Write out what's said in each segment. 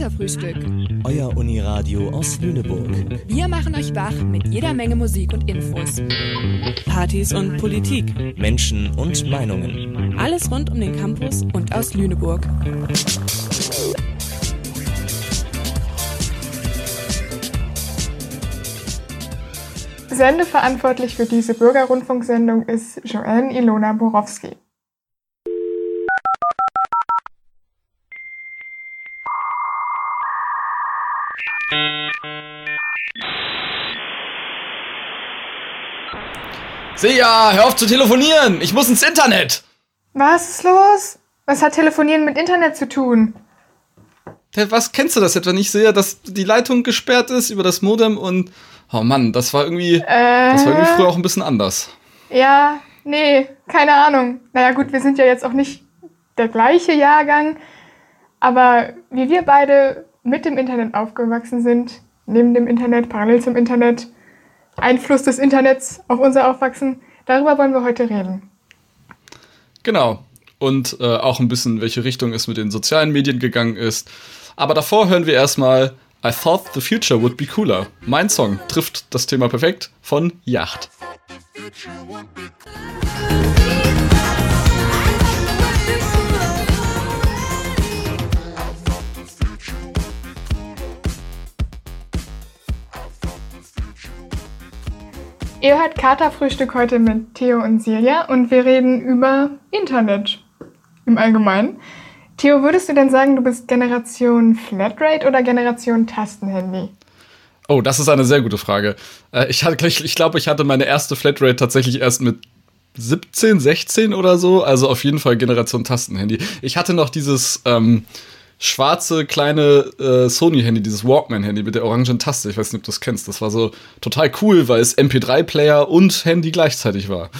Katerfrühstück. Euer Uniradio aus Lüneburg. Wir machen euch wach mit jeder Menge Musik und Infos. Partys und Politik. Menschen und Meinungen. Alles rund um den Campus und aus Lüneburg. Sendeverantwortlich für diese Bürgerrundfunksendung ist Joanne Ilona Borowski. Seja, hör auf zu telefonieren! Ich muss ins Internet! Was ist los? Was hat Telefonieren mit Internet zu tun? Was kennst du das etwa nicht sehr, dass die Leitung gesperrt ist über das Modem und oh Mann, das war irgendwie Äh, das war irgendwie früher auch ein bisschen anders. ja, nee, keine Ahnung. Naja gut, wir sind ja jetzt auch nicht der gleiche Jahrgang, aber wie wir beide mit dem Internet aufgewachsen sind, neben dem Internet, parallel zum Internet, Einfluss des Internets auf unser Aufwachsen, darüber wollen wir heute reden. Genau. Und äh, auch ein bisschen, welche Richtung es mit den sozialen Medien gegangen ist. Aber davor hören wir erstmal I Thought the Future Would Be Cooler. Mein Song trifft das Thema perfekt von Yacht. Ihr hört Katerfrühstück heute mit Theo und Silja und wir reden über Internet im Allgemeinen. Theo, würdest du denn sagen, du bist Generation Flatrate oder Generation Tastenhandy? Oh, das ist eine sehr gute Frage. Äh, ich, ich, ich glaube, ich hatte meine erste Flatrate tatsächlich erst mit 17, 16 oder so. Also auf jeden Fall Generation Tastenhandy. Ich hatte noch dieses ähm, schwarze kleine äh, Sony-Handy, dieses Walkman-Handy mit der orangen Taste. Ich weiß nicht, ob du das kennst. Das war so total cool, weil es MP3-Player und Handy gleichzeitig war.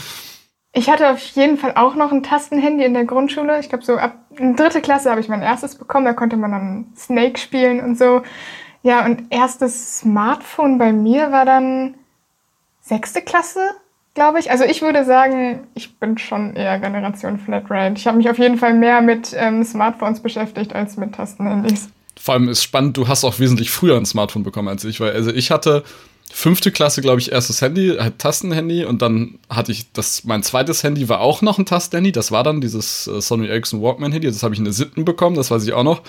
Ich hatte auf jeden Fall auch noch ein Tastenhandy in der Grundschule. Ich glaube, so ab dritte Klasse habe ich mein erstes bekommen. Da konnte man dann Snake spielen und so. Ja, und erstes Smartphone bei mir war dann sechste Klasse, glaube ich. Also ich würde sagen, ich bin schon eher Generation Flatrate. Ich habe mich auf jeden Fall mehr mit ähm, Smartphones beschäftigt als mit Tastenhandys. Vor allem ist spannend, du hast auch wesentlich früher ein Smartphone bekommen als ich, weil also ich hatte fünfte Klasse, glaube ich, erstes Handy, halt Tastenhandy und dann hatte ich das, mein zweites Handy war auch noch ein Tastenhandy, das war dann dieses äh, Sony Ericsson Walkman Handy, das habe ich in der siebten bekommen, das weiß ich auch noch.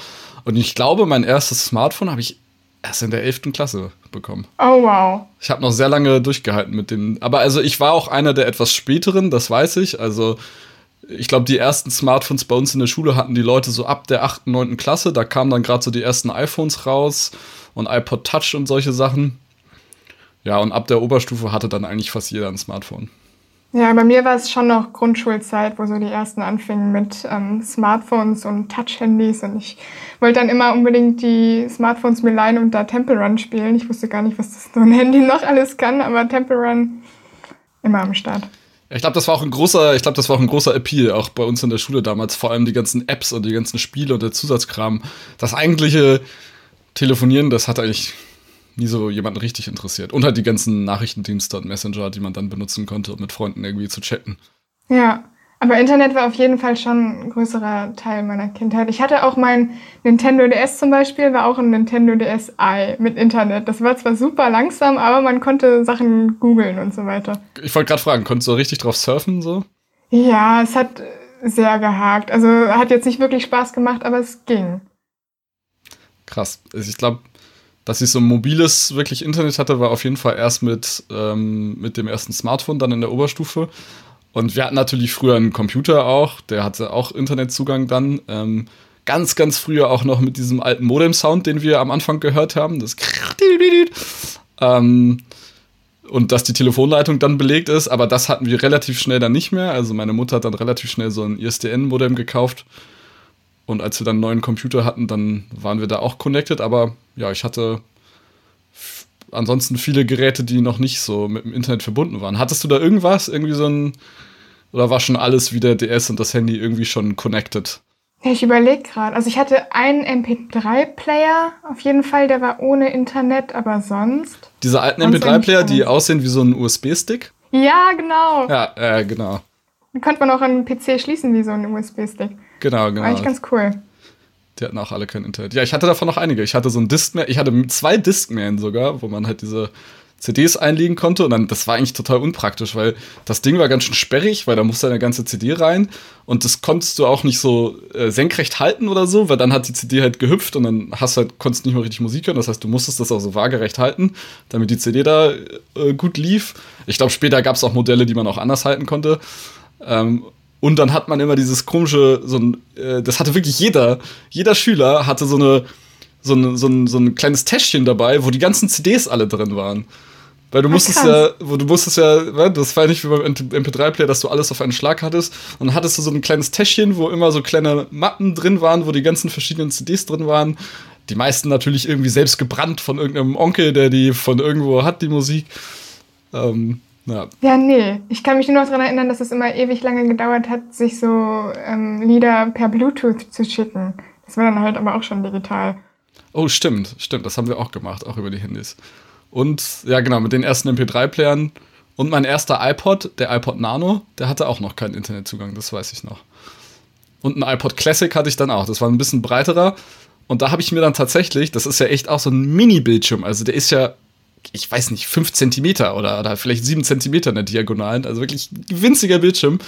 Und ich glaube, mein erstes Smartphone habe ich erst in der elften Klasse bekommen. Oh wow. Ich habe noch sehr lange durchgehalten mit dem, aber also ich war auch einer der etwas späteren, das weiß ich, also ich glaube, die ersten Smartphones bei uns in der Schule hatten die Leute so ab der 8., 9. Klasse. Da kamen dann gerade so die ersten iPhones raus und iPod Touch und solche Sachen. Ja, und ab der Oberstufe hatte dann eigentlich fast jeder ein Smartphone. Ja, bei mir war es schon noch Grundschulzeit, wo so die ersten anfingen mit ähm, Smartphones und Touch-Handys. Und ich wollte dann immer unbedingt die Smartphones mir leihen und da Temple Run spielen. Ich wusste gar nicht, was das so ein Handy noch alles kann, aber Temple Run immer am Start. Ich glaube, das war auch ein großer, ich glaube, das war auch ein großer Appeal, auch bei uns in der Schule damals, vor allem die ganzen Apps und die ganzen Spiele und der Zusatzkram. Das eigentliche Telefonieren, das hat eigentlich nie so jemanden richtig interessiert. Und halt die ganzen Nachrichtendienste und Messenger, die man dann benutzen konnte, um mit Freunden irgendwie zu chatten. Ja, aber Internet war auf jeden Fall schon ein größerer Teil meiner Kindheit. Ich hatte auch mein Nintendo DS zum Beispiel, war auch ein Nintendo DSi mit Internet. Das war zwar super langsam, aber man konnte Sachen googeln und so weiter. Ich wollte gerade fragen, konntest du richtig drauf surfen so? Ja, es hat sehr gehakt. Also hat jetzt nicht wirklich Spaß gemacht, aber es ging. Krass. Also ich glaube, dass ich so ein mobiles wirklich Internet hatte, war auf jeden Fall erst mit, ähm, mit dem ersten Smartphone, dann in der Oberstufe. Und wir hatten natürlich früher einen Computer auch, der hatte auch Internetzugang dann. Ähm, ganz, ganz früher auch noch mit diesem alten Modem-Sound, den wir am Anfang gehört haben. Das ähm, und dass die Telefonleitung dann belegt ist, aber das hatten wir relativ schnell dann nicht mehr. Also meine Mutter hat dann relativ schnell so ein ISDN-Modem gekauft. Und als wir dann einen neuen Computer hatten, dann waren wir da auch connected. Aber ja, ich hatte ansonsten viele Geräte, die noch nicht so mit dem Internet verbunden waren. Hattest du da irgendwas? Irgendwie so ein. Oder war schon alles wie der DS und das Handy irgendwie schon connected? Ich überlege gerade. Also ich hatte einen MP3-Player auf jeden Fall, der war ohne Internet, aber sonst. Diese alten MP3-Player, die aussehen wie so ein USB-Stick? Ja, genau. Ja, äh, genau. Die konnte man auch an den PC schließen wie so ein USB-Stick. Genau, genau. War eigentlich ganz cool. Die hatten auch alle kein Internet. Ja, ich hatte davon noch einige. Ich hatte so ein Discman, ich hatte zwei Discman sogar, wo man halt diese CDs einlegen konnte. Und dann, das war eigentlich total unpraktisch, weil das Ding war ganz schön sperrig, weil da musste eine ganze CD rein. Und das konntest du auch nicht so äh, senkrecht halten oder so, weil dann hat die CD halt gehüpft und dann hast halt, konntest nicht mehr richtig Musik hören. Das heißt, du musstest das auch so waagerecht halten, damit die CD da äh, gut lief. Ich glaube, später gab es auch Modelle, die man auch anders halten konnte. Ähm, und dann hat man immer dieses komische, so ein, äh, das hatte wirklich jeder, jeder Schüler hatte so eine, so ein, so, ein, so ein kleines Täschchen dabei, wo die ganzen CDs alle drin waren. Weil du musstest ja, wo du musstest ja, das war nicht wie beim MP3-Player, dass du alles auf einen Schlag hattest. Und dann hattest du so ein kleines Täschchen, wo immer so kleine Mappen drin waren, wo die ganzen verschiedenen CDs drin waren. Die meisten natürlich irgendwie selbst gebrannt von irgendeinem Onkel, der die von irgendwo hat, die Musik. Ähm, ja. ja, nee. Ich kann mich nur noch daran erinnern, dass es immer ewig lange gedauert hat, sich so ähm, Lieder per Bluetooth zu schicken. Das war dann halt aber auch schon digital. Oh, stimmt, stimmt. Das haben wir auch gemacht, auch über die Handys. Und ja, genau, mit den ersten MP3-Playern. Und mein erster iPod, der iPod Nano, der hatte auch noch keinen Internetzugang, das weiß ich noch. Und ein iPod Classic hatte ich dann auch. Das war ein bisschen breiterer. Und da habe ich mir dann tatsächlich, das ist ja echt auch so ein Mini-Bildschirm, also der ist ja, ich weiß nicht, 5 Zentimeter oder, oder vielleicht 7 Zentimeter in der Diagonalen, also wirklich winziger Bildschirm.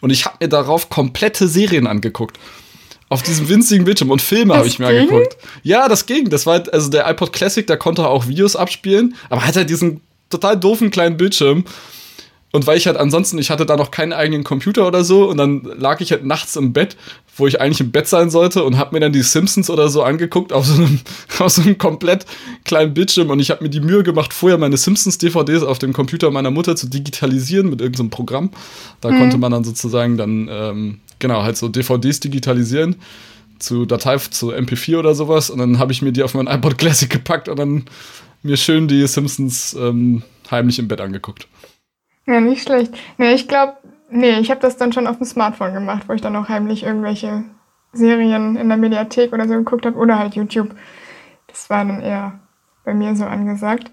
Und ich habe mir darauf komplette Serien angeguckt auf diesem winzigen Bildschirm und Filme habe ich mir ging? angeguckt. Ja, das ging. Das war halt, also der iPod Classic, da konnte auch Videos abspielen, aber hat halt diesen total doofen kleinen Bildschirm. Und weil ich halt ansonsten, ich hatte da noch keinen eigenen Computer oder so und dann lag ich halt nachts im Bett, wo ich eigentlich im Bett sein sollte und habe mir dann die Simpsons oder so angeguckt auf so einem, auf so einem komplett kleinen Bildschirm und ich habe mir die Mühe gemacht, vorher meine Simpsons-DVDs auf dem Computer meiner Mutter zu digitalisieren mit irgendeinem Programm. Da mhm. konnte man dann sozusagen dann ähm, genau, halt so DVDs digitalisieren zu Datei, zu MP4 oder sowas. Und dann habe ich mir die auf mein iPod Classic gepackt und dann mir schön die Simpsons ähm, heimlich im Bett angeguckt. Ja, nicht schlecht. Nee, ich glaube, nee, ich habe das dann schon auf dem Smartphone gemacht, wo ich dann auch heimlich irgendwelche Serien in der Mediathek oder so geguckt habe oder halt YouTube. Das war dann eher bei mir so angesagt.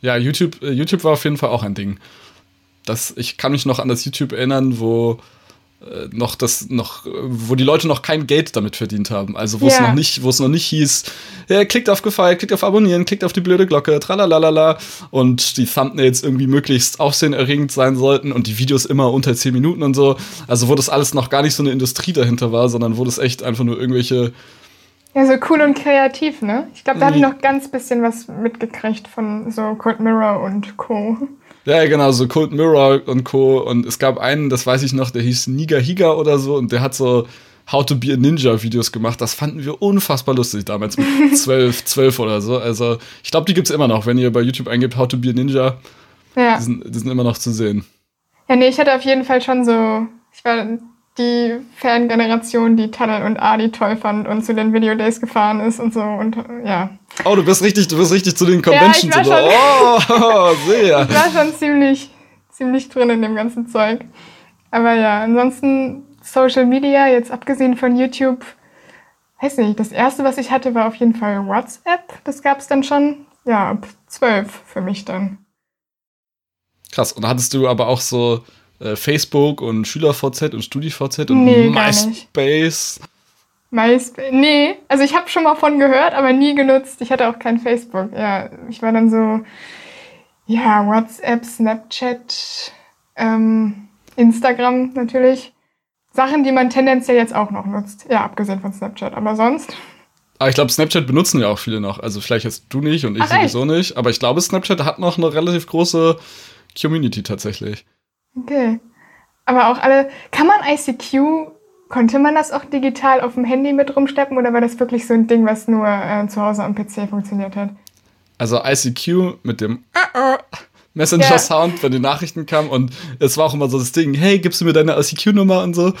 Ja, YouTube, äh, YouTube war auf jeden Fall auch ein Ding. Das, ich kann mich noch an das YouTube erinnern, wo noch das noch wo die Leute noch kein Geld damit verdient haben also wo es yeah. noch nicht wo es noch nicht hieß ja, klickt auf gefallen klickt auf abonnieren klickt auf die blöde Glocke tralalala und die Thumbnails irgendwie möglichst aufsehenerregend sein sollten und die Videos immer unter 10 Minuten und so also wo das alles noch gar nicht so eine Industrie dahinter war sondern wo das echt einfach nur irgendwelche ja, so cool und kreativ, ne? Ich glaube, da habe ich noch ganz bisschen was mitgekriegt von so Cold Mirror und Co. Ja, genau, so Cold Mirror und Co. Und es gab einen, das weiß ich noch, der hieß Niga Higa oder so und der hat so How to be a Ninja Videos gemacht. Das fanden wir unfassbar lustig damals mit zwölf, zwölf oder so. Also ich glaube, die gibt es immer noch, wenn ihr bei YouTube eingebt How to be a Ninja. Ja. Die sind, die sind immer noch zu sehen. Ja, nee, ich hatte auf jeden Fall schon so, ich war die Fangeneration, die Tunnel und Adi toll fand und zu den Videodays gefahren ist und so und ja. Oh, du bist richtig, du bist richtig zu den Conventions ja, oder? Oh, sehr. Ich war schon ziemlich, ziemlich drin in dem ganzen Zeug. Aber ja, ansonsten Social Media, jetzt abgesehen von YouTube, weiß nicht, das erste, was ich hatte, war auf jeden Fall WhatsApp. Das gab es dann schon, ja, ab zwölf für mich dann. Krass, und hattest du aber auch so äh, Facebook und SchülerVZ und StudiVZ und nee, MySpace. MySpace. Nee, also ich habe schon mal von gehört, aber nie genutzt. Ich hatte auch kein Facebook. Ja, ich war dann so, ja, WhatsApp, Snapchat, ähm, Instagram natürlich. Sachen, die man tendenziell jetzt auch noch nutzt. Ja, abgesehen von Snapchat. Aber sonst. Aber ich glaube, Snapchat benutzen ja auch viele noch. Also vielleicht jetzt du nicht und ich Ach, sowieso echt? nicht. Aber ich glaube, Snapchat hat noch eine relativ große Community tatsächlich. Okay. Aber auch alle, kann man ICQ, konnte man das auch digital auf dem Handy mit rumsteppen oder war das wirklich so ein Ding, was nur äh, zu Hause am PC funktioniert hat? Also ICQ mit dem Messenger-Sound, ja. wenn die Nachrichten kamen und es war auch immer so das Ding, hey, gibst du mir deine ICQ-Nummer und so.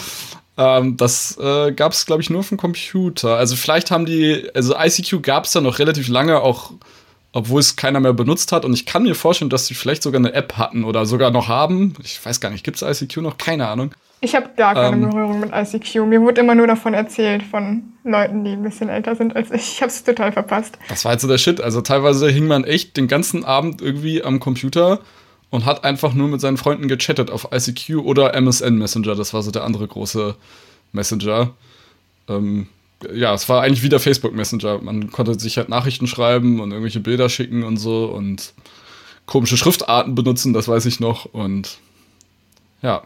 Ähm, das äh, gab es, glaube ich, nur auf dem Computer. Also vielleicht haben die, also ICQ gab es ja noch relativ lange auch obwohl es keiner mehr benutzt hat. Und ich kann mir vorstellen, dass sie vielleicht sogar eine App hatten oder sogar noch haben. Ich weiß gar nicht, gibt es ICQ noch? Keine Ahnung. Ich habe gar keine ähm, Berührung mit ICQ. Mir wurde immer nur davon erzählt von Leuten, die ein bisschen älter sind als ich. Ich habe es total verpasst. Das war halt so der Shit. Also teilweise hing man echt den ganzen Abend irgendwie am Computer und hat einfach nur mit seinen Freunden gechattet auf ICQ oder MSN Messenger. Das war so der andere große Messenger. Ähm, ja, es war eigentlich wie der Facebook Messenger. Man konnte sich halt Nachrichten schreiben und irgendwelche Bilder schicken und so und komische Schriftarten benutzen, das weiß ich noch. Und ja,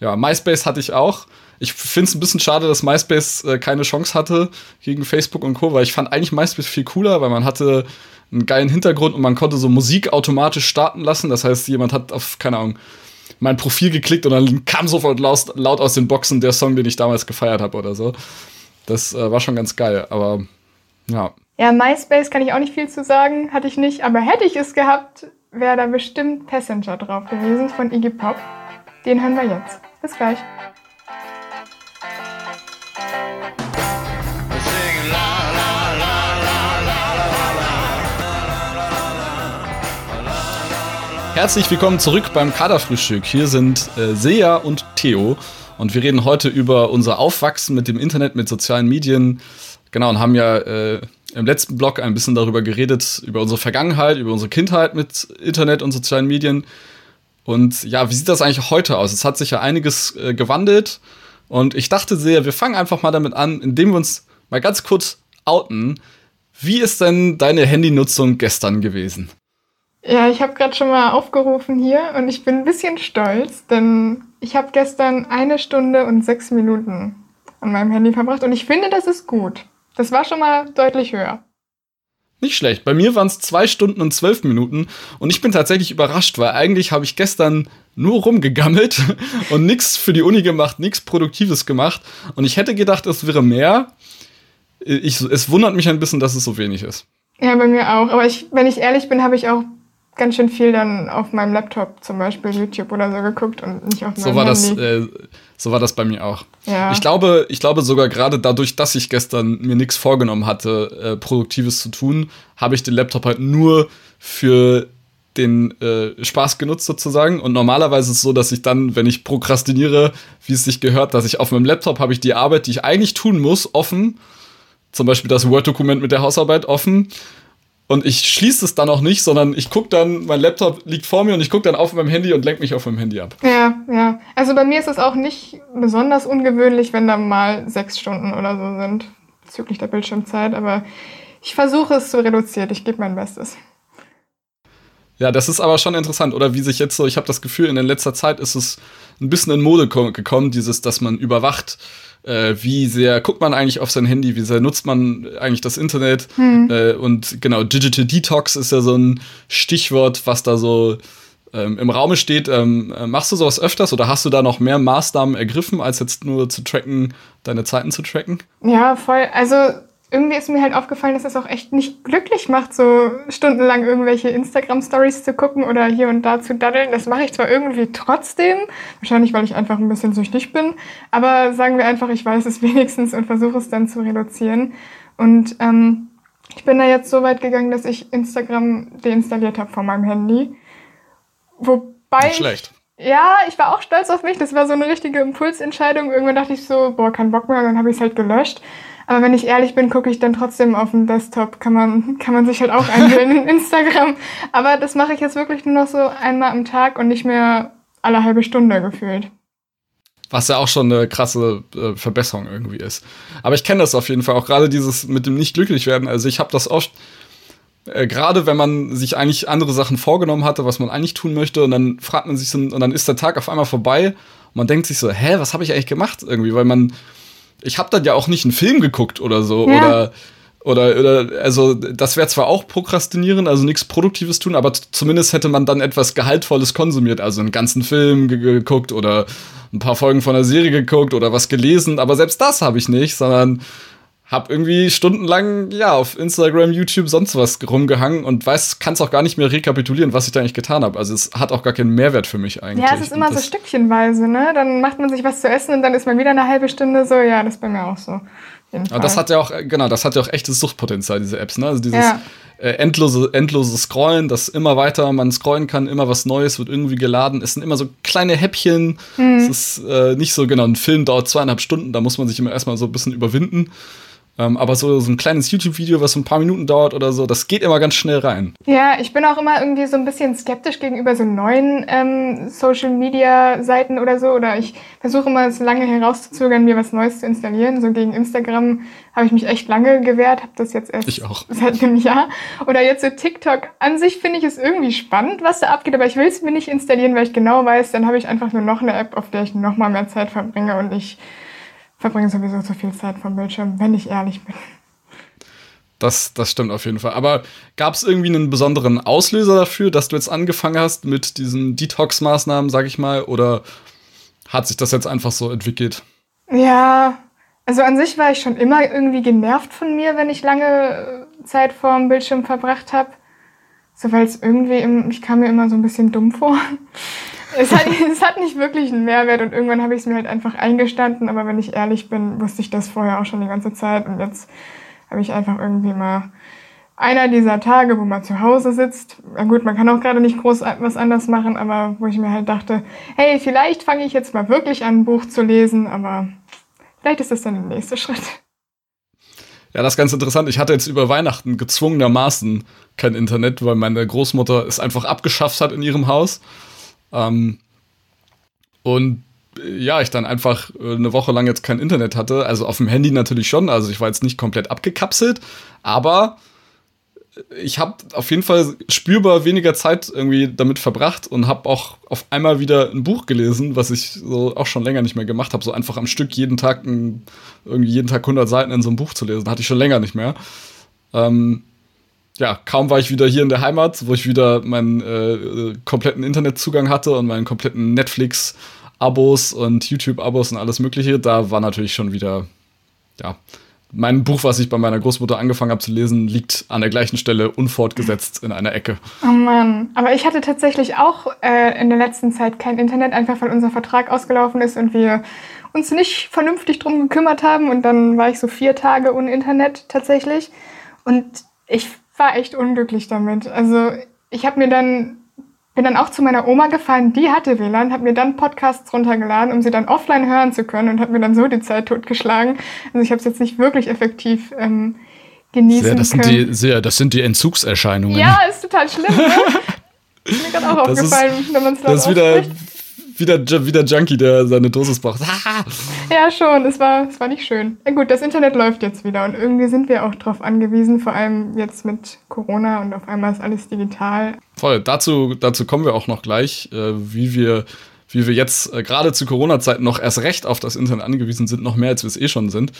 ja, MySpace hatte ich auch. Ich finde es ein bisschen schade, dass MySpace äh, keine Chance hatte gegen Facebook und Co., weil ich fand eigentlich MySpace viel cooler, weil man hatte einen geilen Hintergrund und man konnte so Musik automatisch starten lassen. Das heißt, jemand hat auf, keine Ahnung, mein Profil geklickt und dann kam sofort laut, laut aus den Boxen der Song, den ich damals gefeiert habe oder so. Das äh, war schon ganz geil, aber ja. Ja, MySpace kann ich auch nicht viel zu sagen, hatte ich nicht, aber hätte ich es gehabt, wäre da bestimmt Passenger drauf gewesen von Iggy Pop. Den hören wir jetzt. Bis gleich. Herzlich willkommen zurück beim Kaderfrühstück. Hier sind äh, Sea und Theo und wir reden heute über unser Aufwachsen mit dem Internet, mit sozialen Medien. Genau, und haben ja äh, im letzten Blog ein bisschen darüber geredet, über unsere Vergangenheit, über unsere Kindheit mit Internet und sozialen Medien. Und ja, wie sieht das eigentlich heute aus? Es hat sich ja einiges äh, gewandelt. Und ich dachte sehr, wir fangen einfach mal damit an, indem wir uns mal ganz kurz outen. Wie ist denn deine Handynutzung gestern gewesen? Ja, ich habe gerade schon mal aufgerufen hier und ich bin ein bisschen stolz, denn ich habe gestern eine Stunde und sechs Minuten an meinem Handy verbracht und ich finde, das ist gut. Das war schon mal deutlich höher. Nicht schlecht. Bei mir waren es zwei Stunden und zwölf Minuten und ich bin tatsächlich überrascht, weil eigentlich habe ich gestern nur rumgegammelt und nichts für die Uni gemacht, nichts Produktives gemacht und ich hätte gedacht, es wäre mehr. Ich, es wundert mich ein bisschen, dass es so wenig ist. Ja, bei mir auch. Aber ich, wenn ich ehrlich bin, habe ich auch ganz schön viel dann auf meinem Laptop zum Beispiel YouTube oder so geguckt und nicht auf meinem so war Handy. Das, äh, so war das bei mir auch. Ja. Ich glaube, ich glaube sogar gerade dadurch, dass ich gestern mir nichts vorgenommen hatte, äh, Produktives zu tun, habe ich den Laptop halt nur für den äh, Spaß genutzt sozusagen. Und normalerweise ist es so, dass ich dann, wenn ich prokrastiniere, wie es sich gehört, dass ich auf meinem Laptop habe ich die Arbeit, die ich eigentlich tun muss, offen. Zum Beispiel das Word-Dokument mit der Hausarbeit offen und ich schließe es dann auch nicht, sondern ich gucke dann, mein Laptop liegt vor mir und ich gucke dann auf meinem Handy und lenke mich auf meinem Handy ab. Ja, ja. Also bei mir ist es auch nicht besonders ungewöhnlich, wenn da mal sechs Stunden oder so sind bezüglich der Bildschirmzeit, aber ich versuche es zu reduzieren. Ich gebe mein Bestes. Ja, das ist aber schon interessant, oder wie sich jetzt so, ich habe das Gefühl, in der letzter Zeit ist es ein bisschen in Mode gekommen, dieses, dass man überwacht, äh, wie sehr guckt man eigentlich auf sein Handy, wie sehr nutzt man eigentlich das Internet. Hm. Äh, und genau, Digital Detox ist ja so ein Stichwort, was da so ähm, im Raume steht. Ähm, äh, machst du sowas öfters oder hast du da noch mehr Maßnahmen ergriffen, als jetzt nur zu tracken, deine Zeiten zu tracken? Ja, voll. Also irgendwie ist mir halt aufgefallen, dass es auch echt nicht glücklich macht, so stundenlang irgendwelche Instagram-Stories zu gucken oder hier und da zu daddeln. Das mache ich zwar irgendwie trotzdem, wahrscheinlich weil ich einfach ein bisschen süchtig bin, aber sagen wir einfach, ich weiß es wenigstens und versuche es dann zu reduzieren. Und ähm, ich bin da jetzt so weit gegangen, dass ich Instagram deinstalliert habe von meinem Handy. Wobei. Nicht schlecht. Ja, ich war auch stolz auf mich. Das war so eine richtige Impulsentscheidung. Irgendwann dachte ich so, boah, kein Bock mehr, und dann habe ich es halt gelöscht. Aber wenn ich ehrlich bin, gucke ich dann trotzdem auf dem Desktop. Kann man, kann man sich halt auch einwählen in Instagram. Aber das mache ich jetzt wirklich nur noch so einmal am Tag und nicht mehr alle halbe Stunde gefühlt. Was ja auch schon eine krasse äh, Verbesserung irgendwie ist. Aber ich kenne das auf jeden Fall auch gerade dieses mit dem nicht glücklich werden. Also ich habe das oft, äh, gerade wenn man sich eigentlich andere Sachen vorgenommen hatte, was man eigentlich tun möchte, und dann fragt man sich so, und dann ist der Tag auf einmal vorbei und man denkt sich so, hä, was habe ich eigentlich gemacht irgendwie? Weil man ich habe dann ja auch nicht einen Film geguckt oder so ja. oder oder, oder also das wäre zwar auch prokrastinieren, also nichts Produktives tun, aber zumindest hätte man dann etwas Gehaltvolles konsumiert, also einen ganzen Film geguckt oder ein paar Folgen von der Serie geguckt oder was gelesen, aber selbst das habe ich nicht, sondern hab irgendwie stundenlang ja auf Instagram, YouTube, sonst was rumgehangen und weiß, kann es auch gar nicht mehr rekapitulieren, was ich da eigentlich getan habe. Also es hat auch gar keinen Mehrwert für mich eigentlich. Ja, es ist immer so stückchenweise, ne? Dann macht man sich was zu essen und dann ist man wieder eine halbe Stunde so. Ja, das ist bei mir auch so. Aber das hat ja auch, genau, das hat ja auch echtes Suchtpotenzial, diese Apps, ne? Also dieses ja. äh, endlose, endlose Scrollen, das immer weiter man scrollen kann, immer was Neues wird irgendwie geladen. Es sind immer so kleine Häppchen. Mhm. Es ist äh, nicht so, genau, ein Film dauert zweieinhalb Stunden, da muss man sich immer erstmal so ein bisschen überwinden. Ähm, aber so, so ein kleines YouTube-Video, was so ein paar Minuten dauert oder so, das geht immer ganz schnell rein. Ja, ich bin auch immer irgendwie so ein bisschen skeptisch gegenüber so neuen ähm, Social-Media-Seiten oder so. Oder ich versuche immer so lange herauszuzögern, mir was Neues zu installieren. So gegen Instagram habe ich mich echt lange gewehrt, habe das jetzt erst ich auch. seit einem Jahr. Oder jetzt so TikTok. An sich finde ich es irgendwie spannend, was da abgeht, aber ich will es mir nicht installieren, weil ich genau weiß, dann habe ich einfach nur noch eine App, auf der ich noch mal mehr Zeit verbringe und ich verbringe sowieso zu viel Zeit vom Bildschirm, wenn ich ehrlich bin. Das, das stimmt auf jeden Fall. Aber gab es irgendwie einen besonderen Auslöser dafür, dass du jetzt angefangen hast mit diesen Detox-Maßnahmen, sag ich mal, oder hat sich das jetzt einfach so entwickelt? Ja, also an sich war ich schon immer irgendwie genervt von mir, wenn ich lange äh, Zeit vorm Bildschirm verbracht habe. So, weil es irgendwie, im, ich kam mir immer so ein bisschen dumm vor. Es hat, es hat nicht wirklich einen Mehrwert und irgendwann habe ich es mir halt einfach eingestanden, aber wenn ich ehrlich bin, wusste ich das vorher auch schon die ganze Zeit und jetzt habe ich einfach irgendwie mal einer dieser Tage, wo man zu Hause sitzt. Na gut, man kann auch gerade nicht groß was anders machen, aber wo ich mir halt dachte, hey, vielleicht fange ich jetzt mal wirklich an, ein Buch zu lesen, aber vielleicht ist das dann der nächste Schritt. Ja, das ist ganz interessant. Ich hatte jetzt über Weihnachten gezwungenermaßen kein Internet, weil meine Großmutter es einfach abgeschafft hat in ihrem Haus. Ähm, und ja, ich dann einfach äh, eine Woche lang jetzt kein Internet hatte. Also auf dem Handy natürlich schon. Also ich war jetzt nicht komplett abgekapselt, aber ich habe auf jeden Fall spürbar weniger Zeit irgendwie damit verbracht und habe auch auf einmal wieder ein Buch gelesen, was ich so auch schon länger nicht mehr gemacht habe. So einfach am Stück jeden Tag ein, irgendwie jeden Tag 100 Seiten in so einem Buch zu lesen, hatte ich schon länger nicht mehr. Ähm, ja, kaum war ich wieder hier in der Heimat, wo ich wieder meinen äh, kompletten Internetzugang hatte und meinen kompletten Netflix-Abos und YouTube-Abos und alles Mögliche, da war natürlich schon wieder, ja, mein Buch, was ich bei meiner Großmutter angefangen habe zu lesen, liegt an der gleichen Stelle unfortgesetzt in einer Ecke. Oh Mann, aber ich hatte tatsächlich auch äh, in der letzten Zeit kein Internet, einfach weil unser Vertrag ausgelaufen ist und wir uns nicht vernünftig drum gekümmert haben und dann war ich so vier Tage ohne Internet tatsächlich und ich war echt unglücklich damit. Also ich habe mir dann bin dann auch zu meiner Oma gefahren, die hatte WLAN, habe mir dann Podcasts runtergeladen, um sie dann offline hören zu können und habe mir dann so die Zeit totgeschlagen. Also ich habe es jetzt nicht wirklich effektiv ähm, genießen sehr, das können. Sind die, sehr, das sind die Entzugserscheinungen. Ja, ist total schlimm. Ne? ist mir gerade auch Das ist- aufgefallen, wenn man es Das ist wieder, wieder, wieder Junkie, der seine Dosis braucht. Ja, schon. Es war, es war nicht schön. Ja, gut, das Internet läuft jetzt wieder und irgendwie sind wir auch drauf angewiesen, vor allem jetzt mit Corona und auf einmal ist alles digital. Voll, dazu, dazu kommen wir auch noch gleich, äh, wie wir wie wir jetzt äh, gerade zu Corona-Zeiten noch erst recht auf das Internet angewiesen sind, noch mehr als wir es eh schon sind.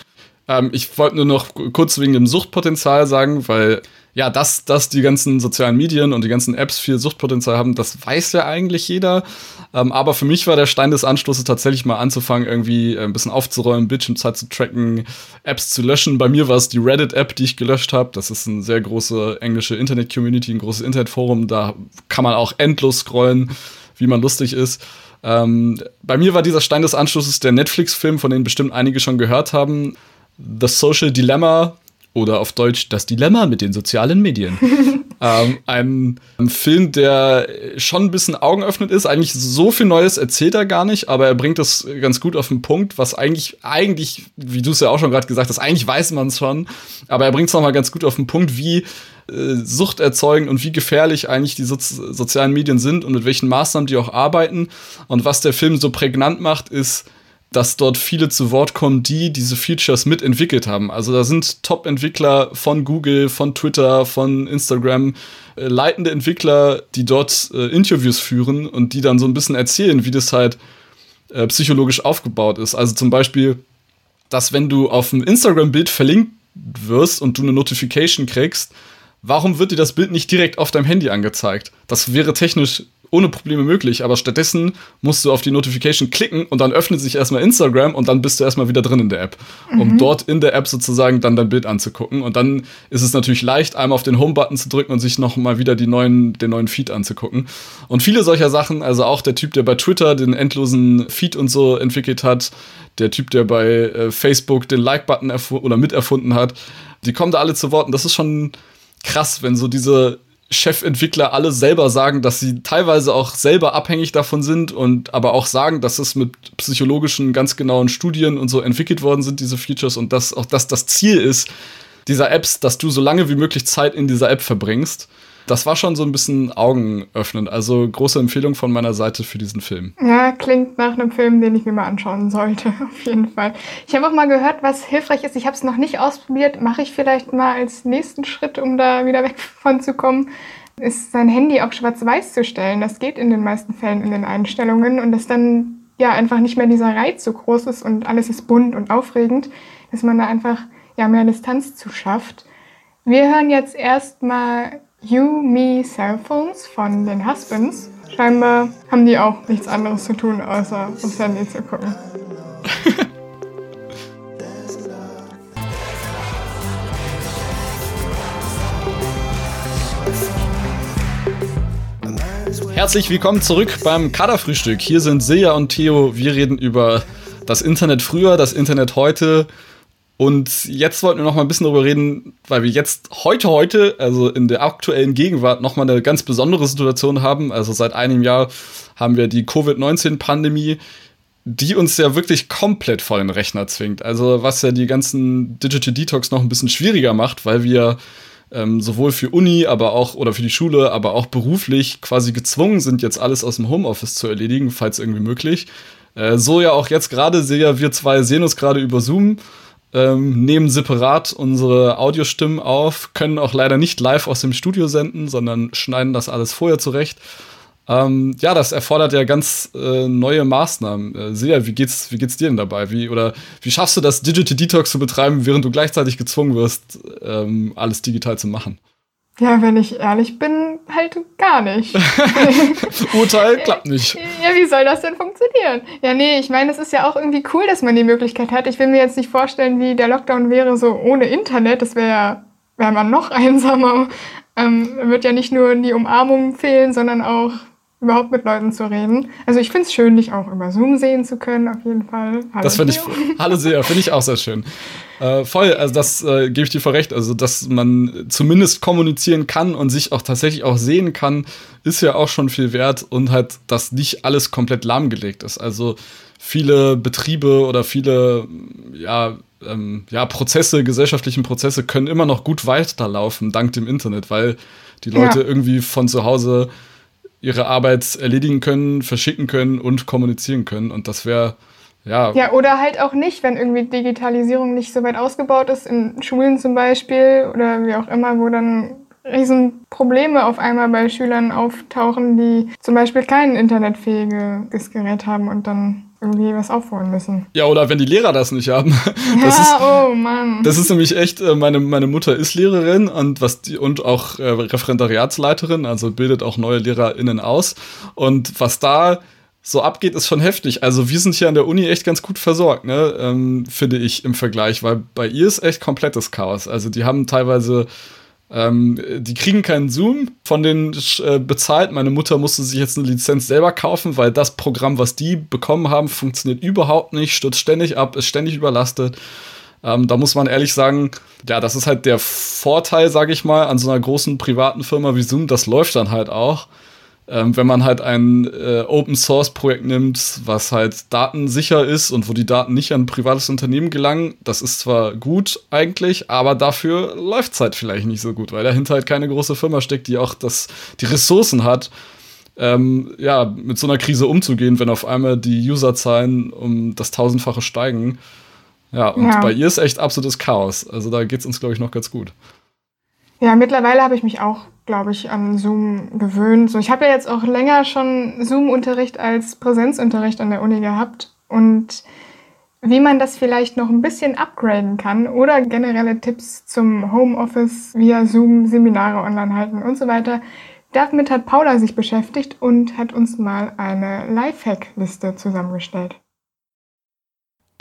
Ähm, ich wollte nur noch kurz wegen dem Suchtpotenzial sagen, weil ja, dass, dass die ganzen sozialen Medien und die ganzen Apps viel Suchtpotenzial haben, das weiß ja eigentlich jeder. Ähm, aber für mich war der Stein des Anstoßes tatsächlich mal anzufangen, irgendwie äh, ein bisschen aufzuräumen, Bildschirmzeit zu tracken, Apps zu löschen. Bei mir war es die Reddit-App, die ich gelöscht habe. Das ist eine sehr große englische Internet-Community, ein großes Internetforum. Da kann man auch endlos scrollen, wie man lustig ist. Ähm, bei mir war dieser Stein des Anstoßes der Netflix-Film, von dem bestimmt einige schon gehört haben. The Social Dilemma oder auf Deutsch Das Dilemma mit den sozialen Medien. ähm, ein, ein Film, der schon ein bisschen Augen öffnet ist. Eigentlich so viel Neues erzählt er gar nicht, aber er bringt das ganz gut auf den Punkt, was eigentlich, eigentlich, wie du es ja auch schon gerade gesagt hast, eigentlich weiß man es schon, aber er bringt es nochmal ganz gut auf den Punkt, wie äh, Sucht erzeugen und wie gefährlich eigentlich die Sozi sozialen Medien sind und mit welchen Maßnahmen die auch arbeiten. Und was der Film so prägnant macht, ist, dass dort viele zu Wort kommen, die diese Features mitentwickelt haben. Also da sind Top-Entwickler von Google, von Twitter, von Instagram, äh, leitende Entwickler, die dort äh, Interviews führen und die dann so ein bisschen erzählen, wie das halt äh, psychologisch aufgebaut ist. Also zum Beispiel, dass wenn du auf ein Instagram-Bild verlinkt wirst und du eine Notification kriegst, warum wird dir das Bild nicht direkt auf deinem Handy angezeigt? Das wäre technisch ohne Probleme möglich, aber stattdessen musst du auf die Notification klicken und dann öffnet sich erstmal Instagram und dann bist du erstmal wieder drin in der App, um dort in der App sozusagen dann dein Bild anzugucken. Und dann ist es natürlich leicht, einmal auf den Home-Button zu drücken und sich nochmal wieder die neuen, den neuen Feed anzugucken. Und viele solcher Sachen, also auch der Typ, der bei Twitter den endlosen Feed und so entwickelt hat, der Typ, der bei äh, Facebook den Like-Button oder miterfunden hat, die kommen da alle zu Wort und das ist schon krass, wenn so diese Chefentwickler alle selber sagen, dass sie teilweise auch selber abhängig davon sind und aber auch sagen, dass es mit psychologischen, ganz genauen Studien und so entwickelt worden sind, diese Features, und dass auch das das Ziel ist dieser Apps, dass du so lange wie möglich Zeit in dieser App verbringst. Das war schon so ein bisschen augenöffnend. Also große Empfehlung von meiner Seite für diesen Film. Ja, klingt nach einem Film, den ich mir mal anschauen sollte, auf jeden Fall. Ich habe auch mal gehört, was hilfreich ist. Ich habe es noch nicht ausprobiert, mache ich vielleicht mal als nächsten Schritt, um da wieder weg von zu kommen, ist sein Handy auch schwarz-weiß zu stellen. Das geht in den meisten Fällen in den Einstellungen und dass dann ja einfach nicht mehr dieser Reiz so groß ist und alles ist bunt und aufregend, dass man da einfach ja mehr Distanz zu schafft. Wir hören jetzt erstmal You Me Cellphones von den Husbands. Scheinbar haben die auch nichts anderes zu tun, außer aufs Handy zu gucken. Herzlich willkommen zurück beim Kaderfrühstück. Hier sind Silja und Theo. Wir reden über das Internet früher, das Internet heute, und jetzt wollten wir noch mal ein bisschen darüber reden, weil wir jetzt heute, heute, also in der aktuellen Gegenwart, noch mal eine ganz besondere Situation haben. Also seit einem Jahr haben wir die Covid-19-Pandemie, die uns ja wirklich komplett vor den Rechner zwingt. Also was ja die ganzen Digital Detox noch ein bisschen schwieriger macht, weil wir ähm, sowohl für Uni, aber auch oder für die Schule, aber auch beruflich quasi gezwungen sind, jetzt alles aus dem Homeoffice zu erledigen, falls irgendwie möglich. Äh, so ja auch jetzt gerade, wir zwei sehen uns gerade über Zoom ähm, nehmen separat unsere Audiostimmen auf, können auch leider nicht live aus dem Studio senden, sondern schneiden das alles vorher zurecht. Ähm, ja, das erfordert ja ganz äh, neue Maßnahmen. Äh, Sia, wie geht's, wie geht's dir denn dabei? Wie, oder wie schaffst du das, Digital Detox zu betreiben, während du gleichzeitig gezwungen wirst, ähm, alles digital zu machen? Ja, wenn ich ehrlich bin, halt gar nicht. Urteil klappt nicht. Ja, wie soll das denn funktionieren? Ja, nee, ich meine, es ist ja auch irgendwie cool, dass man die Möglichkeit hat. Ich will mir jetzt nicht vorstellen, wie der Lockdown wäre so ohne Internet. Das wäre ja, wäre man noch einsamer. Ähm, wird ja nicht nur die Umarmung fehlen, sondern auch überhaupt mit Leuten zu reden. Also ich finde es schön, dich auch über Zoom sehen zu können, auf jeden Fall. Hallo das finde ich, hallo sehr, finde ich auch sehr schön. Äh, voll, also das äh, gebe ich dir voll recht. Also, dass man zumindest kommunizieren kann und sich auch tatsächlich auch sehen kann, ist ja auch schon viel wert und halt, dass nicht alles komplett lahmgelegt ist. Also viele Betriebe oder viele, ja, ähm, ja, Prozesse, gesellschaftlichen Prozesse können immer noch gut weiterlaufen, dank dem Internet, weil die Leute ja. irgendwie von zu Hause ihre Arbeit erledigen können, verschicken können und kommunizieren können. Und das wäre ja. Ja, oder halt auch nicht, wenn irgendwie Digitalisierung nicht so weit ausgebaut ist, in Schulen zum Beispiel oder wie auch immer, wo dann Riesenprobleme auf einmal bei Schülern auftauchen, die zum Beispiel kein internetfähiges Gerät haben und dann irgendwie was aufholen müssen. Ja, oder wenn die Lehrer das nicht haben. Das ja, ist, oh Mann. Das ist nämlich echt, äh, meine, meine Mutter ist Lehrerin und was die, und auch äh, Referendariatsleiterin, also bildet auch neue LehrerInnen aus. Und was da so abgeht, ist schon heftig. Also wir sind hier an der Uni echt ganz gut versorgt, ne? Ähm, finde ich im Vergleich, weil bei ihr ist echt komplettes Chaos. Also die haben teilweise ähm, die kriegen keinen Zoom von den äh, bezahlt. Meine Mutter musste sich jetzt eine Lizenz selber kaufen, weil das Programm, was die bekommen haben, funktioniert überhaupt nicht, stürzt ständig ab, ist ständig überlastet. Ähm, da muss man ehrlich sagen, ja, das ist halt der Vorteil, sage ich mal, an so einer großen privaten Firma wie Zoom. Das läuft dann halt auch. Ähm, wenn man halt ein äh, Open Source Projekt nimmt, was halt datensicher ist und wo die Daten nicht an ein privates Unternehmen gelangen, das ist zwar gut eigentlich, aber dafür läuft es halt vielleicht nicht so gut, weil dahinter halt keine große Firma steckt, die auch das, die Ressourcen hat, ähm, ja, mit so einer Krise umzugehen, wenn auf einmal die Userzahlen um das tausendfache steigen. Ja, und ja. bei ihr ist echt absolutes Chaos. Also da geht es uns, glaube ich, noch ganz gut. Ja, mittlerweile habe ich mich auch, glaube ich, an Zoom gewöhnt. So, ich habe ja jetzt auch länger schon Zoom-Unterricht als Präsenzunterricht an der Uni gehabt und wie man das vielleicht noch ein bisschen upgraden kann oder generelle Tipps zum Homeoffice via Zoom, Seminare online halten und so weiter. Damit hat Paula sich beschäftigt und hat uns mal eine Lifehack-Liste zusammengestellt.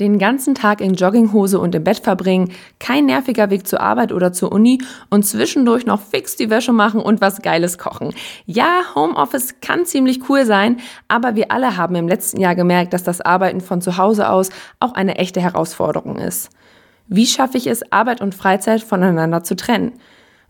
Den ganzen Tag in Jogginghose und im Bett verbringen, kein nerviger Weg zur Arbeit oder zur Uni und zwischendurch noch fix die Wäsche machen und was Geiles kochen. Ja, Homeoffice kann ziemlich cool sein, aber wir alle haben im letzten Jahr gemerkt, dass das Arbeiten von zu Hause aus auch eine echte Herausforderung ist. Wie schaffe ich es, Arbeit und Freizeit voneinander zu trennen?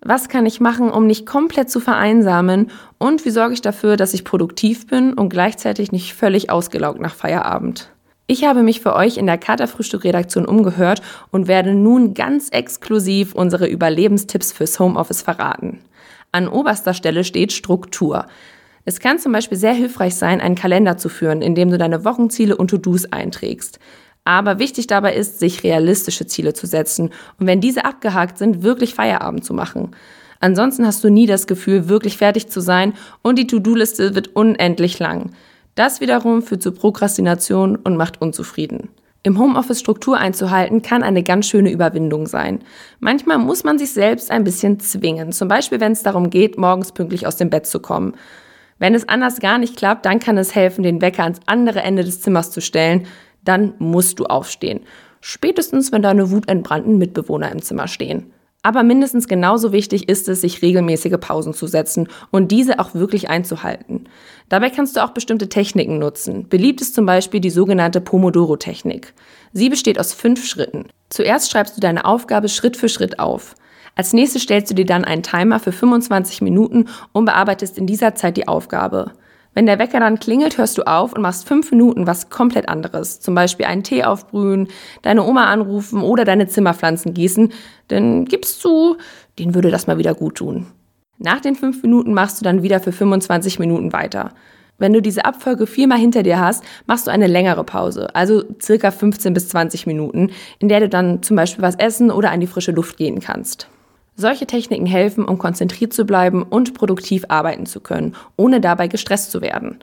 Was kann ich machen, um nicht komplett zu vereinsamen? Und wie sorge ich dafür, dass ich produktiv bin und gleichzeitig nicht völlig ausgelaugt nach Feierabend? Ich habe mich für euch in der Katerfrühstück-Redaktion umgehört und werde nun ganz exklusiv unsere Überlebenstipps fürs Homeoffice verraten. An oberster Stelle steht Struktur. Es kann zum Beispiel sehr hilfreich sein, einen Kalender zu führen, in dem du deine Wochenziele und To-Dos einträgst. Aber wichtig dabei ist, sich realistische Ziele zu setzen und wenn diese abgehakt sind, wirklich Feierabend zu machen. Ansonsten hast du nie das Gefühl, wirklich fertig zu sein und die To-Do-Liste wird unendlich lang. Das wiederum führt zu Prokrastination und macht unzufrieden. Im Homeoffice Struktur einzuhalten kann eine ganz schöne Überwindung sein. Manchmal muss man sich selbst ein bisschen zwingen, zum Beispiel wenn es darum geht, morgens pünktlich aus dem Bett zu kommen. Wenn es anders gar nicht klappt, dann kann es helfen, den Wecker ans andere Ende des Zimmers zu stellen. Dann musst du aufstehen. Spätestens, wenn deine wutentbrannten Mitbewohner im Zimmer stehen. Aber mindestens genauso wichtig ist es, sich regelmäßige Pausen zu setzen und diese auch wirklich einzuhalten. Dabei kannst du auch bestimmte Techniken nutzen. Beliebt ist zum Beispiel die sogenannte Pomodoro-Technik. Sie besteht aus fünf Schritten. Zuerst schreibst du deine Aufgabe Schritt für Schritt auf. Als nächstes stellst du dir dann einen Timer für 25 Minuten und bearbeitest in dieser Zeit die Aufgabe. Wenn der Wecker dann klingelt, hörst du auf und machst fünf Minuten was komplett anderes. Zum Beispiel einen Tee aufbrühen, deine Oma anrufen oder deine Zimmerpflanzen gießen. Denn gibst du, denen würde das mal wieder gut tun. Nach den fünf Minuten machst du dann wieder für 25 Minuten weiter. Wenn du diese Abfolge viermal hinter dir hast, machst du eine längere Pause, also circa 15 bis 20 Minuten, in der du dann zum Beispiel was essen oder an die frische Luft gehen kannst. Solche Techniken helfen, um konzentriert zu bleiben und produktiv arbeiten zu können, ohne dabei gestresst zu werden.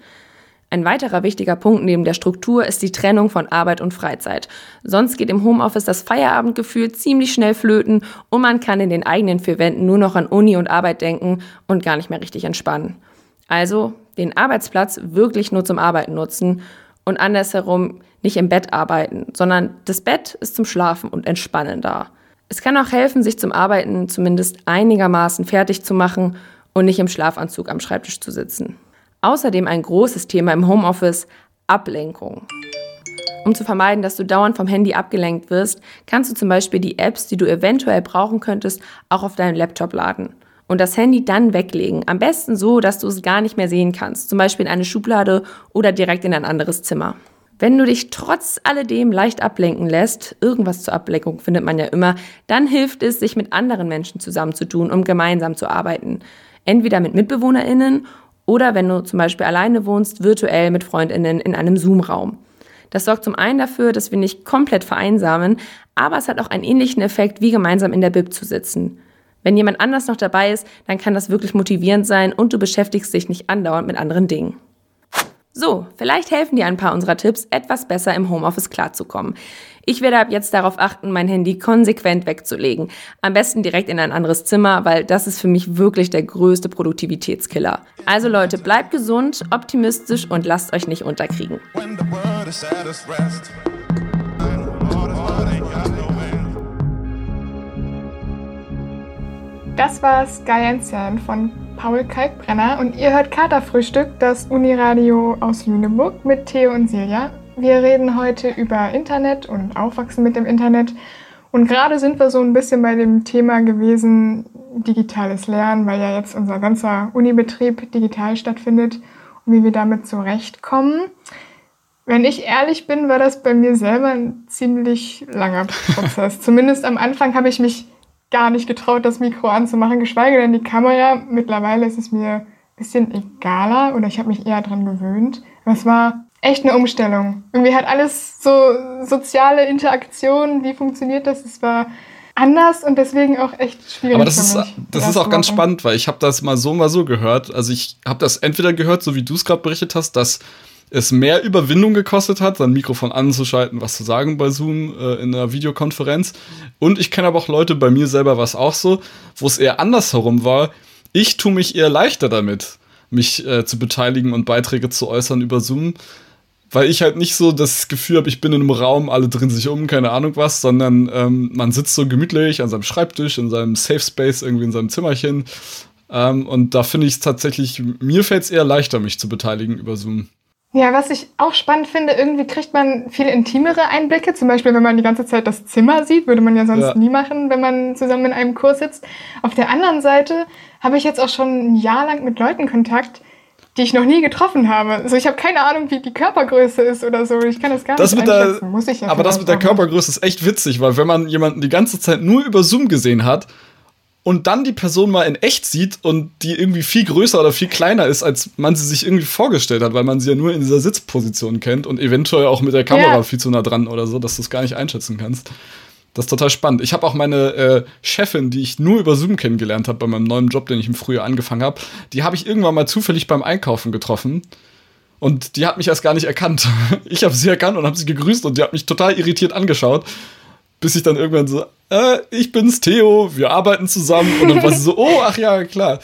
Ein weiterer wichtiger Punkt neben der Struktur ist die Trennung von Arbeit und Freizeit. Sonst geht im Homeoffice das Feierabendgefühl ziemlich schnell flöten und man kann in den eigenen vier Wänden nur noch an Uni und Arbeit denken und gar nicht mehr richtig entspannen. Also den Arbeitsplatz wirklich nur zum Arbeiten nutzen und andersherum nicht im Bett arbeiten, sondern das Bett ist zum Schlafen und Entspannen da. Es kann auch helfen, sich zum Arbeiten zumindest einigermaßen fertig zu machen und nicht im Schlafanzug am Schreibtisch zu sitzen. Außerdem ein großes Thema im Homeoffice, Ablenkung. Um zu vermeiden, dass du dauernd vom Handy abgelenkt wirst, kannst du zum Beispiel die Apps, die du eventuell brauchen könntest, auch auf deinen Laptop laden. Und das Handy dann weglegen. Am besten so, dass du es gar nicht mehr sehen kannst. Zum Beispiel in eine Schublade oder direkt in ein anderes Zimmer. Wenn du dich trotz alledem leicht ablenken lässt, irgendwas zur Ablenkung findet man ja immer, dann hilft es, sich mit anderen Menschen zusammenzutun, um gemeinsam zu arbeiten. Entweder mit MitbewohnerInnen oder wenn du zum Beispiel alleine wohnst, virtuell mit FreundInnen in einem Zoom-Raum. Das sorgt zum einen dafür, dass wir nicht komplett vereinsamen, aber es hat auch einen ähnlichen Effekt, wie gemeinsam in der Bib zu sitzen. Wenn jemand anders noch dabei ist, dann kann das wirklich motivierend sein und du beschäftigst dich nicht andauernd mit anderen Dingen. So, vielleicht helfen dir ein paar unserer Tipps, etwas besser im Homeoffice klarzukommen. Ich werde ab jetzt darauf achten, mein Handy konsequent wegzulegen. Am besten direkt in ein anderes Zimmer, weil das ist für mich wirklich der größte Produktivitätskiller. Also Leute, bleibt gesund, optimistisch und lasst euch nicht unterkriegen. Das war Sky and Sand von Paul Kalkbrenner und ihr hört Katerfrühstück, das Uniradio aus Lüneburg mit Theo und Silja. Wir reden heute über Internet und Aufwachsen mit dem Internet. Und gerade sind wir so ein bisschen bei dem Thema gewesen, digitales Lernen, weil ja jetzt unser ganzer Unibetrieb digital stattfindet und wie wir damit zurechtkommen. Wenn ich ehrlich bin, war das bei mir selber ein ziemlich langer Prozess. Zumindest am Anfang habe ich mich gar nicht getraut, das Mikro anzumachen, geschweige denn die Kamera. Mittlerweile ist es mir ein bisschen egaler oder ich habe mich eher daran gewöhnt. Aber es war echt eine Umstellung. Irgendwie hat alles so soziale Interaktion, wie funktioniert das? Es war anders und deswegen auch echt schwierig. Aber das ist, das ist auch ganz spannend, weil ich habe das mal so, mal so gehört. Also ich habe das entweder gehört, so wie du es gerade berichtet hast, dass es mehr Überwindung gekostet hat, sein Mikrofon anzuschalten, was zu sagen bei Zoom äh, in einer Videokonferenz. Und ich kenne aber auch Leute, bei mir selber war es auch so, wo es eher andersherum war. Ich tue mich eher leichter damit, mich äh, zu beteiligen und Beiträge zu äußern über Zoom, weil ich halt nicht so das Gefühl habe, ich bin in einem Raum, alle drehen sich um, keine Ahnung was, sondern ähm, man sitzt so gemütlich an seinem Schreibtisch, in seinem Safe Space, irgendwie in seinem Zimmerchen. Ähm, und da finde ich es tatsächlich, mir fällt es eher leichter, mich zu beteiligen über Zoom. Ja, was ich auch spannend finde, irgendwie kriegt man viel intimere Einblicke. Zum Beispiel, wenn man die ganze Zeit das Zimmer sieht, würde man ja sonst ja. nie machen, wenn man zusammen in einem Kurs sitzt. Auf der anderen Seite habe ich jetzt auch schon ein Jahr lang mit Leuten Kontakt, die ich noch nie getroffen habe. Also ich habe keine Ahnung, wie die Körpergröße ist oder so. Ich kann das gar das nicht einschätzen. Der, Muss ich ja aber das mit der Körpergröße ist echt witzig, weil wenn man jemanden die ganze Zeit nur über Zoom gesehen hat, und dann die Person mal in echt sieht und die irgendwie viel größer oder viel kleiner ist, als man sie sich irgendwie vorgestellt hat, weil man sie ja nur in dieser Sitzposition kennt und eventuell auch mit der Kamera ja. viel zu nah dran oder so, dass du es gar nicht einschätzen kannst. Das ist total spannend. Ich habe auch meine äh, Chefin, die ich nur über Zoom kennengelernt habe bei meinem neuen Job, den ich im Frühjahr angefangen habe, die habe ich irgendwann mal zufällig beim Einkaufen getroffen. Und die hat mich erst gar nicht erkannt. Ich habe sie erkannt und habe sie gegrüßt und die hat mich total irritiert angeschaut bis ich dann irgendwann so, äh, ich bin's Theo, wir arbeiten zusammen. Und dann war sie so, oh, ach ja, klar.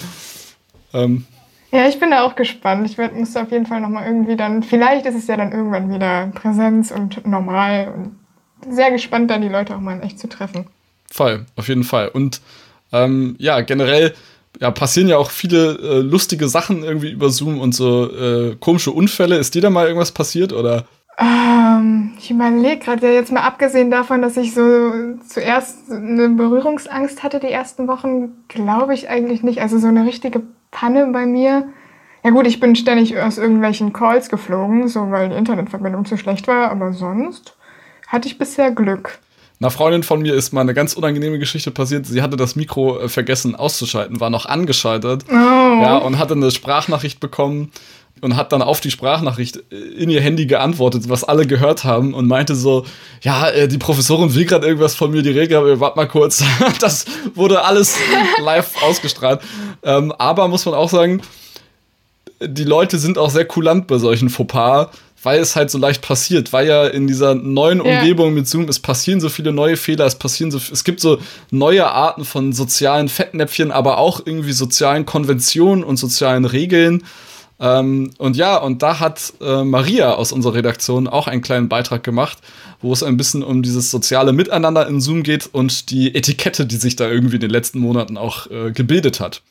Ähm, ja, ich bin da auch gespannt. Ich werd, muss auf jeden Fall nochmal irgendwie dann, vielleicht ist es ja dann irgendwann wieder Präsenz und normal und sehr gespannt, dann die Leute auch mal in echt zu treffen. Voll, auf jeden Fall. Und ähm, ja, generell ja, passieren ja auch viele äh, lustige Sachen irgendwie über Zoom und so äh, komische Unfälle. Ist dir da mal irgendwas passiert oder? Ähm, ich überlege gerade, ja, jetzt mal abgesehen davon, dass ich so zuerst eine Berührungsangst hatte die ersten Wochen, glaube ich eigentlich nicht. Also so eine richtige Panne bei mir. Ja gut, ich bin ständig aus irgendwelchen Calls geflogen, so weil die Internetverbindung zu schlecht war, aber sonst hatte ich bisher Glück. Einer Freundin von mir ist mal eine ganz unangenehme Geschichte passiert. Sie hatte das Mikro äh, vergessen auszuschalten, war noch angeschaltet. Oh. Ja, und hatte eine Sprachnachricht bekommen und hat dann auf die Sprachnachricht in ihr Handy geantwortet, was alle gehört haben und meinte so, ja, äh, die Professorin will gerade irgendwas von mir, die Regel, aber warte mal kurz. das wurde alles live ausgestrahlt. Ähm, aber muss man auch sagen, die Leute sind auch sehr kulant bei solchen Fauxpas, weil es halt so leicht passiert, weil ja in dieser neuen Umgebung mit Zoom, es passieren so viele neue Fehler, es passieren so, es gibt so neue Arten von sozialen Fettnäpfchen, aber auch irgendwie sozialen Konventionen und sozialen Regeln ähm, und ja, und da hat äh, Maria aus unserer Redaktion auch einen kleinen Beitrag gemacht, wo es ein bisschen um dieses soziale Miteinander in Zoom geht und die Etikette, die sich da irgendwie in den letzten Monaten auch äh, gebildet hat.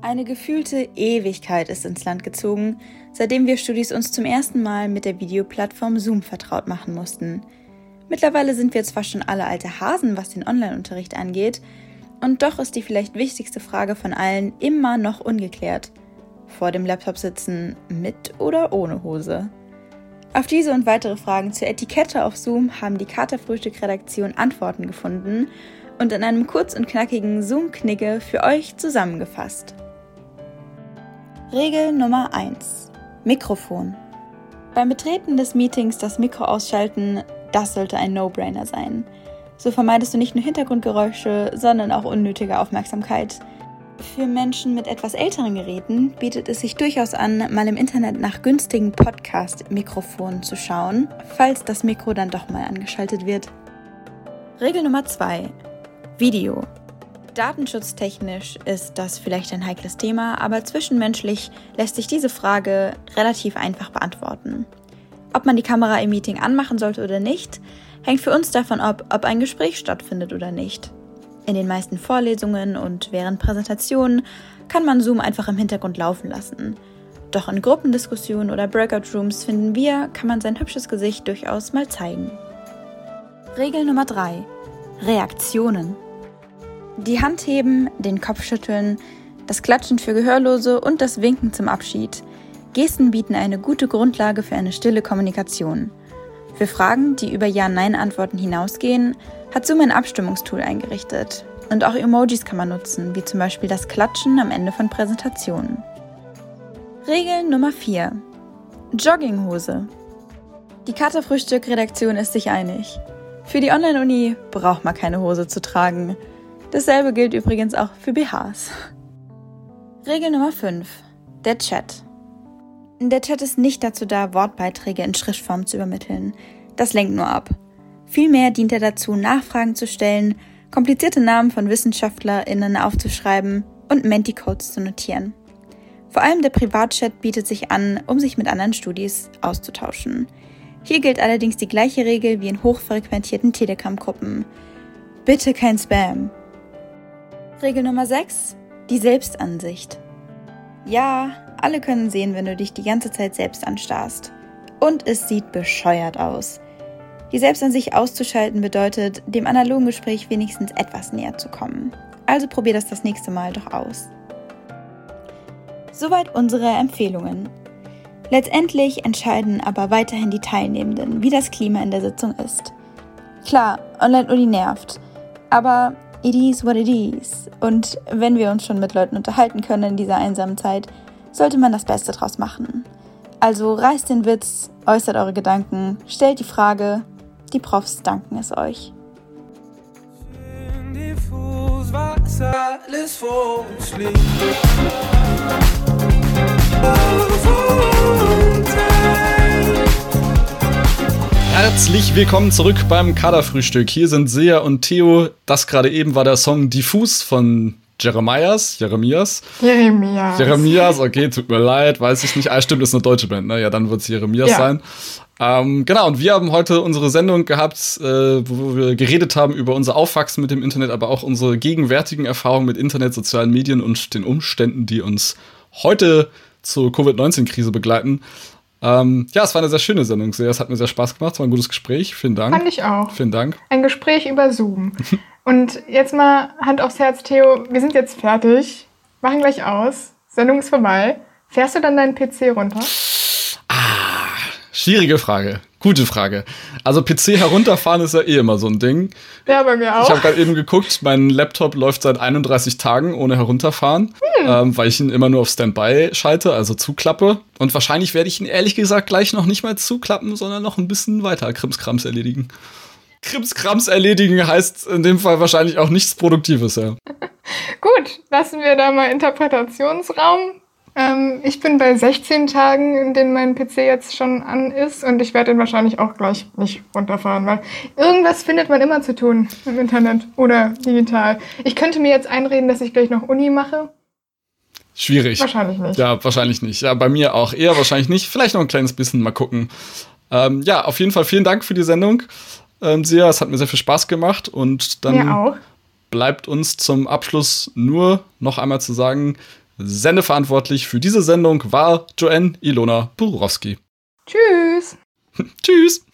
Eine gefühlte Ewigkeit ist ins Land gezogen, seitdem wir Studis uns zum ersten Mal mit der Videoplattform Zoom vertraut machen mussten. Mittlerweile sind wir zwar schon alle alte Hasen, was den Online-Unterricht angeht, und doch ist die vielleicht wichtigste Frage von allen immer noch ungeklärt. Vor dem Laptop sitzen mit oder ohne Hose? Auf diese und weitere Fragen zur Etikette auf Zoom haben die Katerfrühstück-Redaktion Antworten gefunden und in einem kurz und knackigen Zoom-Knigge für euch zusammengefasst. Regel Nummer 1. Mikrofon. Beim Betreten des Meetings das Mikro ausschalten, das sollte ein No-Brainer sein. So vermeidest du nicht nur Hintergrundgeräusche, sondern auch unnötige Aufmerksamkeit. Für Menschen mit etwas älteren Geräten bietet es sich durchaus an, mal im Internet nach günstigen Podcast-Mikrofonen zu schauen, falls das Mikro dann doch mal angeschaltet wird. Regel Nummer 2. Video. Datenschutztechnisch ist das vielleicht ein heikles Thema, aber zwischenmenschlich lässt sich diese Frage relativ einfach beantworten. Ob man die Kamera im Meeting anmachen sollte oder nicht, hängt für uns davon ab, ob ein Gespräch stattfindet oder nicht. In den meisten Vorlesungen und während Präsentationen kann man Zoom einfach im Hintergrund laufen lassen. Doch in Gruppendiskussionen oder Breakout Rooms finden wir, kann man sein hübsches Gesicht durchaus mal zeigen. Regel Nummer 3. Reaktionen. Die Hand heben, den Kopf schütteln, das Klatschen für Gehörlose und das Winken zum Abschied. Gesten bieten eine gute Grundlage für eine stille Kommunikation. Für Fragen, die über Ja-Nein-Antworten hinausgehen, hat Zoom ein Abstimmungstool eingerichtet. Und auch Emojis kann man nutzen, wie zum Beispiel das Klatschen am Ende von Präsentationen. Regel Nummer 4. Jogginghose. Die Katerfrühstück-Redaktion ist sich einig. Für die Online-Uni braucht man keine Hose zu tragen. Dasselbe gilt übrigens auch für BHs. Regel Nummer 5. Der Chat. Der Chat ist nicht dazu da, Wortbeiträge in Schriftform zu übermitteln. Das lenkt nur ab. Vielmehr dient er dazu, Nachfragen zu stellen, komplizierte Namen von WissenschaftlerInnen aufzuschreiben und Menti-Codes zu notieren. Vor allem der Privatchat bietet sich an, um sich mit anderen Studis auszutauschen. Hier gilt allerdings die gleiche Regel wie in hochfrequentierten Telegram-Gruppen. Bitte kein Spam. Regel Nummer 6. Die Selbstansicht. Ja, alle können sehen, wenn du dich die ganze Zeit selbst anstarrst. Und es sieht bescheuert aus. Die Selbstansicht auszuschalten bedeutet, dem analogen Gespräch wenigstens etwas näher zu kommen. Also probier das das nächste Mal doch aus. Soweit unsere Empfehlungen. Letztendlich entscheiden aber weiterhin die Teilnehmenden, wie das Klima in der Sitzung ist. Klar, Online-Uni nervt, aber it is what it is. Und wenn wir uns schon mit Leuten unterhalten können in dieser einsamen Zeit, sollte man das Beste draus machen. Also reißt den Witz, äußert eure Gedanken, stellt die Frage, die Profs danken es euch. Herzlich willkommen zurück beim Kaderfrühstück. Hier sind Sea und Theo. Das gerade eben war der Song Diffus von Jeremias, Jeremias. Jeremias. Jeremias, okay, tut mir leid, weiß ich nicht. Ah, stimmt, ist eine deutsche Band, ne? Ja, dann wird es Jeremias ja. sein. Ähm, genau, und wir haben heute unsere Sendung gehabt, äh, wo wir geredet haben über unser Aufwachsen mit dem Internet, aber auch unsere gegenwärtigen Erfahrungen mit Internet, sozialen Medien und den Umständen, die uns heute zur Covid-19-Krise begleiten. Ähm, ja, es war eine sehr schöne Sendung. Es hat mir sehr Spaß gemacht. Es war ein gutes Gespräch. Vielen Dank. Fand ich auch. Vielen Dank. Ein Gespräch über Zoom. Und jetzt mal Hand aufs Herz, Theo. Wir sind jetzt fertig. Machen gleich aus. Sendung ist vorbei. Fährst du dann deinen PC runter? Ah, schwierige Frage. Gute Frage. Also PC herunterfahren ist ja eh immer so ein Ding. Ja, bei mir auch. Ich habe gerade eben geguckt, mein Laptop läuft seit 31 Tagen ohne herunterfahren, hm. ähm, weil ich ihn immer nur auf Standby schalte, also zuklappe. Und wahrscheinlich werde ich ihn ehrlich gesagt gleich noch nicht mal zuklappen, sondern noch ein bisschen weiter Krimskrams erledigen. Krimskrams erledigen heißt in dem Fall wahrscheinlich auch nichts Produktives, ja. Gut, lassen wir da mal Interpretationsraum. Ähm, ich bin bei 16 Tagen, in denen mein PC jetzt schon an ist und ich werde ihn wahrscheinlich auch gleich nicht runterfahren, weil irgendwas findet man immer zu tun im Internet oder digital. Ich könnte mir jetzt einreden, dass ich gleich noch Uni mache. Schwierig. Wahrscheinlich nicht. Ja, wahrscheinlich nicht. Ja, bei mir auch eher wahrscheinlich nicht. Vielleicht noch ein kleines bisschen mal gucken. Ähm, ja, auf jeden Fall vielen Dank für die Sendung. Ähm, Sia, es hat mir sehr viel Spaß gemacht und dann bleibt uns zum Abschluss nur noch einmal zu sagen, Sendeverantwortlich für diese Sendung war Joanne Ilona Burowski. Tschüss. Tschüss.